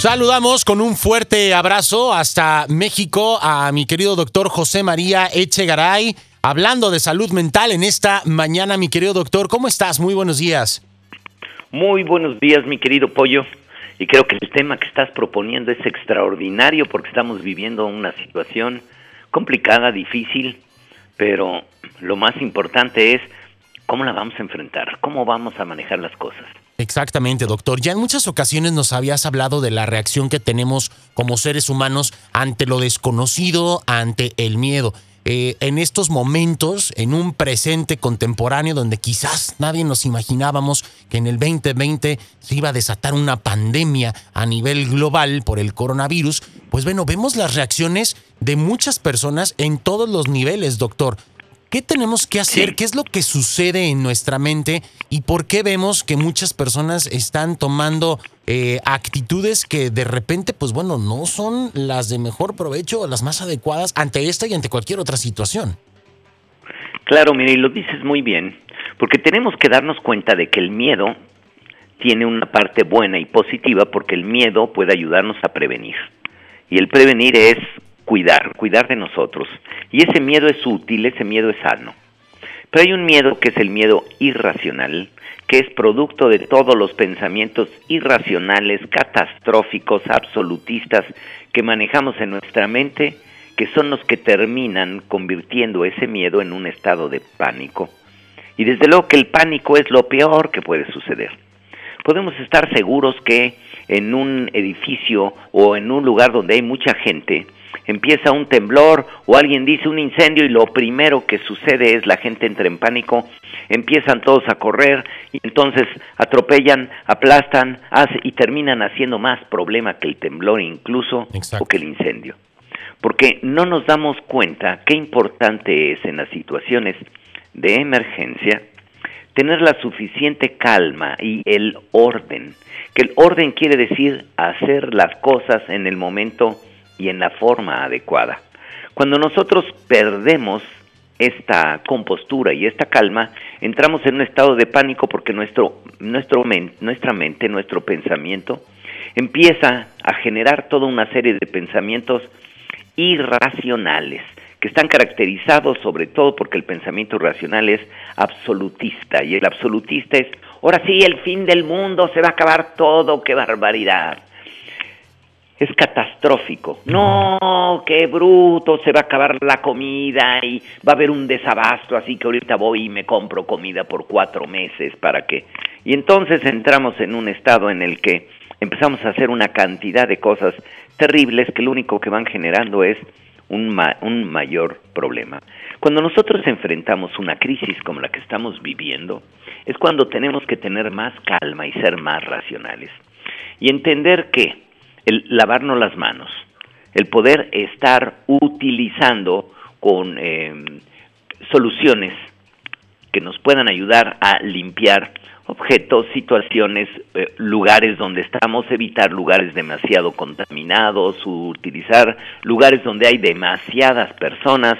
Saludamos con un fuerte abrazo hasta México a mi querido doctor José María Echegaray, hablando de salud mental en esta mañana, mi querido doctor. ¿Cómo estás? Muy buenos días. Muy buenos días, mi querido Pollo. Y creo que el tema que estás proponiendo es extraordinario porque estamos viviendo una situación complicada, difícil, pero lo más importante es cómo la vamos a enfrentar, cómo vamos a manejar las cosas. Exactamente, doctor. Ya en muchas ocasiones nos habías hablado de la reacción que tenemos como seres humanos ante lo desconocido, ante el miedo. Eh, en estos momentos, en un presente contemporáneo donde quizás nadie nos imaginábamos que en el 2020 se iba a desatar una pandemia a nivel global por el coronavirus, pues bueno, vemos las reacciones de muchas personas en todos los niveles, doctor. ¿Qué tenemos que hacer? ¿Qué es lo que sucede en nuestra mente? ¿Y por qué vemos que muchas personas están tomando eh, actitudes que de repente, pues bueno, no son las de mejor provecho o las más adecuadas ante esta y ante cualquier otra situación? Claro, mire, y lo dices muy bien, porque tenemos que darnos cuenta de que el miedo tiene una parte buena y positiva porque el miedo puede ayudarnos a prevenir. Y el prevenir es cuidar, cuidar de nosotros. Y ese miedo es útil, ese miedo es sano. Pero hay un miedo que es el miedo irracional, que es producto de todos los pensamientos irracionales, catastróficos, absolutistas que manejamos en nuestra mente, que son los que terminan convirtiendo ese miedo en un estado de pánico. Y desde luego que el pánico es lo peor que puede suceder. Podemos estar seguros que en un edificio o en un lugar donde hay mucha gente, empieza un temblor o alguien dice un incendio y lo primero que sucede es la gente entra en pánico, empiezan todos a correr y entonces atropellan, aplastan hace, y terminan haciendo más problema que el temblor incluso o que el incendio. Porque no nos damos cuenta qué importante es en las situaciones de emergencia tener la suficiente calma y el orden, que el orden quiere decir hacer las cosas en el momento y en la forma adecuada. Cuando nosotros perdemos esta compostura y esta calma, entramos en un estado de pánico porque nuestro, nuestro nuestra mente, nuestro pensamiento, empieza a generar toda una serie de pensamientos irracionales, que están caracterizados sobre todo porque el pensamiento irracional es absolutista, y el absolutista es, ahora sí, el fin del mundo, se va a acabar todo, qué barbaridad es catastrófico. No, qué bruto, se va a acabar la comida y va a haber un desabasto, así que ahorita voy y me compro comida por cuatro meses para que... Y entonces entramos en un estado en el que empezamos a hacer una cantidad de cosas terribles que lo único que van generando es un, un mayor problema. Cuando nosotros enfrentamos una crisis como la que estamos viviendo, es cuando tenemos que tener más calma y ser más racionales. Y entender que el lavarnos las manos, el poder estar utilizando con eh, soluciones que nos puedan ayudar a limpiar objetos, situaciones, eh, lugares donde estamos, evitar lugares demasiado contaminados, utilizar lugares donde hay demasiadas personas.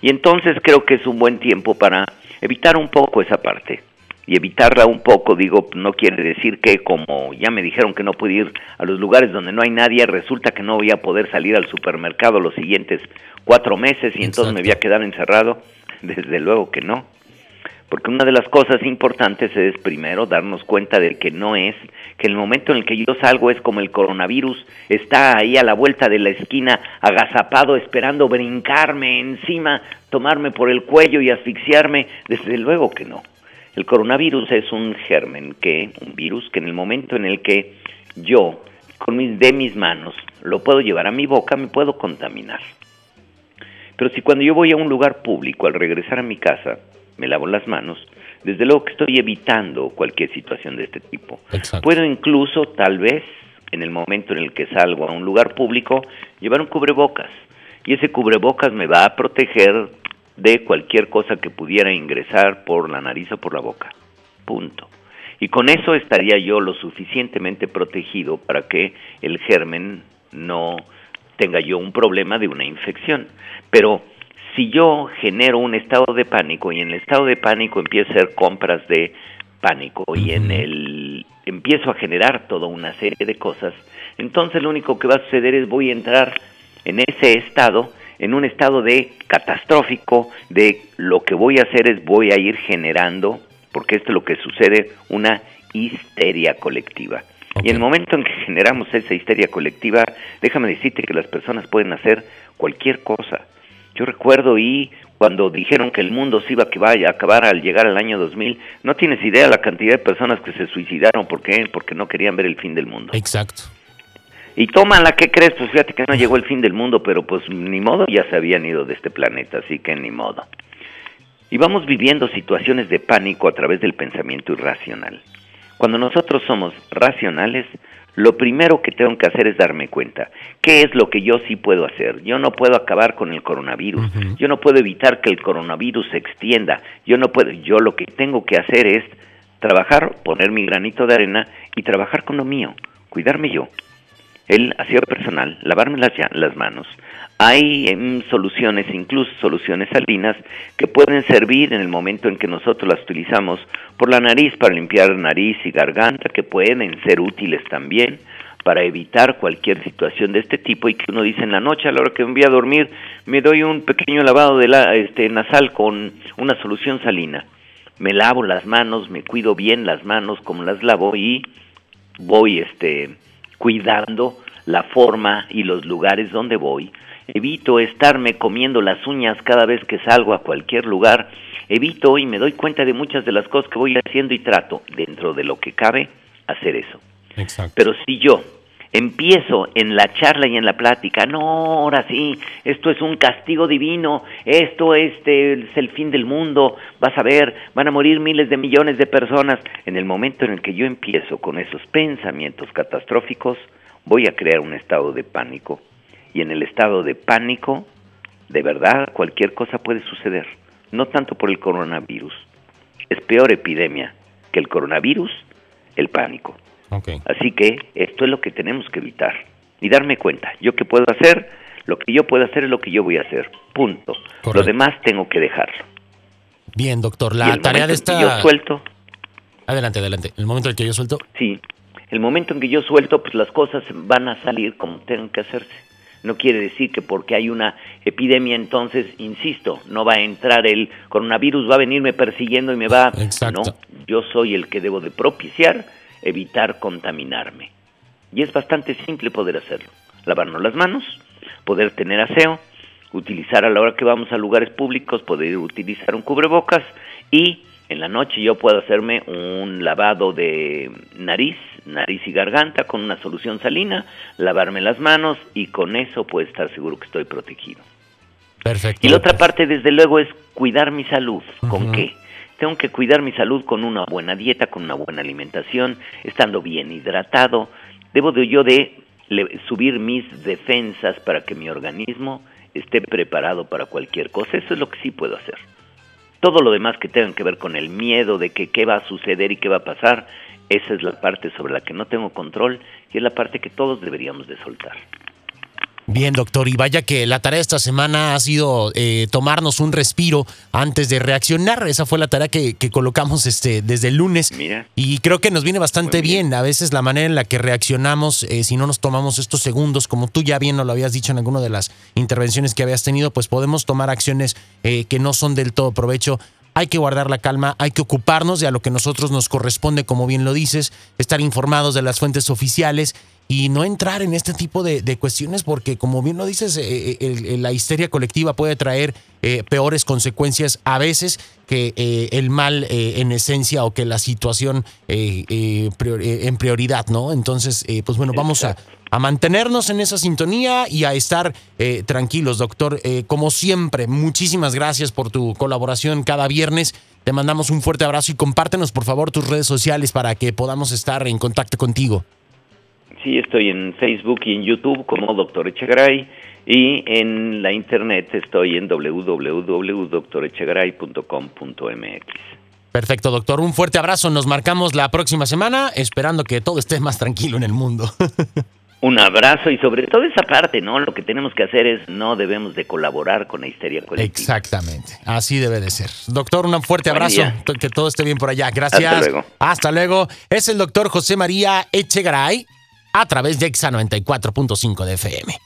Y entonces creo que es un buen tiempo para evitar un poco esa parte y evitarla un poco, digo, no quiere decir que como ya me dijeron que no puedo ir a los lugares donde no hay nadie, resulta que no voy a poder salir al supermercado los siguientes cuatro meses y entonces me voy a quedar encerrado. Desde luego que no. Porque una de las cosas importantes es primero darnos cuenta de que no es, que el momento en el que yo salgo es como el coronavirus, está ahí a la vuelta de la esquina, agazapado, esperando brincarme encima, tomarme por el cuello y asfixiarme. Desde luego que no. El coronavirus es un germen, que, un virus que en el momento en el que yo, con mis, de mis manos, lo puedo llevar a mi boca, me puedo contaminar. Pero si cuando yo voy a un lugar público, al regresar a mi casa, me lavo las manos, desde luego que estoy evitando cualquier situación de este tipo. Puedo incluso, tal vez, en el momento en el que salgo a un lugar público, llevar un cubrebocas. Y ese cubrebocas me va a proteger de cualquier cosa que pudiera ingresar por la nariz o por la boca. Punto. Y con eso estaría yo lo suficientemente protegido para que el germen no tenga yo un problema de una infección. Pero si yo genero un estado de pánico y en el estado de pánico empiezo a hacer compras de pánico y en el empiezo a generar toda una serie de cosas, entonces lo único que va a suceder es voy a entrar en ese estado, en un estado de catastrófico, de lo que voy a hacer es voy a ir generando, porque esto es lo que sucede, una histeria colectiva. Y en el momento en que generamos esa histeria colectiva, déjame decirte que las personas pueden hacer cualquier cosa. Yo recuerdo y cuando dijeron que el mundo se iba a acabar al llegar al año 2000, no tienes idea la cantidad de personas que se suicidaron, ¿por qué? Porque no querían ver el fin del mundo. Exacto. Y toma la que crees? Pues fíjate que no llegó el fin del mundo, pero pues ni modo, ya se habían ido de este planeta, así que ni modo. Y vamos viviendo situaciones de pánico a través del pensamiento irracional. Cuando nosotros somos racionales, lo primero que tengo que hacer es darme cuenta, ¿qué es lo que yo sí puedo hacer? Yo no puedo acabar con el coronavirus, yo no puedo evitar que el coronavirus se extienda, yo no puedo, yo lo que tengo que hacer es trabajar, poner mi granito de arena y trabajar con lo mío, cuidarme yo. El aseo personal, lavarme las, las manos, hay em, soluciones, incluso soluciones salinas, que pueden servir en el momento en que nosotros las utilizamos por la nariz para limpiar nariz y garganta, que pueden ser útiles también para evitar cualquier situación de este tipo y que uno dice en la noche a la hora que me voy a dormir me doy un pequeño lavado de la, este, nasal con una solución salina. Me lavo las manos, me cuido bien las manos como las lavo y voy este, cuidando la forma y los lugares donde voy. Evito estarme comiendo las uñas cada vez que salgo a cualquier lugar, evito y me doy cuenta de muchas de las cosas que voy haciendo y trato, dentro de lo que cabe, hacer eso. Pero si yo empiezo en la charla y en la plática, no, ahora sí, esto es un castigo divino, esto este, es el fin del mundo, vas a ver, van a morir miles de millones de personas. En el momento en el que yo empiezo con esos pensamientos catastróficos, voy a crear un estado de pánico y en el estado de pánico, de verdad cualquier cosa puede suceder, no tanto por el coronavirus. Es peor epidemia que el coronavirus, el pánico. Así que esto es lo que tenemos que evitar y darme cuenta, yo qué puedo hacer, lo que yo puedo hacer es lo que yo voy a hacer, punto. Lo demás tengo que dejarlo. Bien, doctor, la tarea de esta... yo suelto... Adelante, adelante. ¿El momento en que yo suelto? Sí, el momento en que yo suelto, pues las cosas van a salir como tengan que hacerse. No quiere decir que porque hay una epidemia entonces, insisto, no va a entrar el coronavirus, va a venirme persiguiendo y me va... Exacto. No, yo soy el que debo de propiciar evitar contaminarme. Y es bastante simple poder hacerlo. Lavarnos las manos, poder tener aseo, utilizar a la hora que vamos a lugares públicos, poder utilizar un cubrebocas y en la noche yo puedo hacerme un lavado de nariz, nariz y garganta con una solución salina, lavarme las manos y con eso puedo estar seguro que estoy protegido. Perfecto. Y la otra parte, desde luego, es cuidar mi salud. ¿Con qué? Tengo que cuidar mi salud con una buena dieta, con una buena alimentación, estando bien hidratado. Debo de yo de subir mis defensas para que mi organismo esté preparado para cualquier cosa. Eso es lo que sí puedo hacer. Todo lo demás que tenga que ver con el miedo de que qué va a suceder y qué va a pasar, esa es la parte sobre la que no tengo control y es la parte que todos deberíamos de soltar. Bien, doctor, y vaya que la tarea esta semana ha sido eh, tomarnos un respiro antes de reaccionar. Esa fue la tarea que, colocamos este, desde el lunes. Y creo que nos viene bastante bien. A veces la manera en la que reaccionamos, eh, si no nos tomamos estos segundos, como tú ya bien nos lo habías dicho en alguna de las intervenciones que habías tenido, pues podemos tomar acciones eh, que no son del todo provecho hay que guardar la calma, hay que ocuparnos de a lo que nosotros nos corresponde, como bien lo dices, estar informados de las fuentes oficiales y no entrar en este tipo de, cuestiones porque, como bien lo dices, eh, eh, la histeria colectiva puede traer eh, peores consecuencias a veces que el mal en esencia o que la situación en prioridad, ¿no? Entonces, pues bueno, vamos a, a mantenernos en esa sintonía y a estar eh, tranquilos, doctor. Eh, como siempre, muchísimas gracias por tu colaboración cada viernes. Te mandamos un fuerte abrazo y compártenos, por favor, tus redes sociales para que podamos estar en contacto contigo. Sí, estoy en Facebook y en YouTube como Doctor Echegaray y en la internet estoy en www.doctorechegaray.com.mx. Perfecto, doctor. Un fuerte abrazo. Nos marcamos la próxima semana, esperando que todo esté más tranquilo en el mundo. un abrazo y sobre todo esa parte, ¿no? Lo que tenemos que hacer es no debemos de colaborar con la histeria colectiva. Exactamente, así debe de ser. Doctor, un fuerte abrazo, que todo esté bien por allá. Gracias. Hasta luego. Hasta luego. Es el doctor José María Echegaray a través de EXA 94.5 de FM.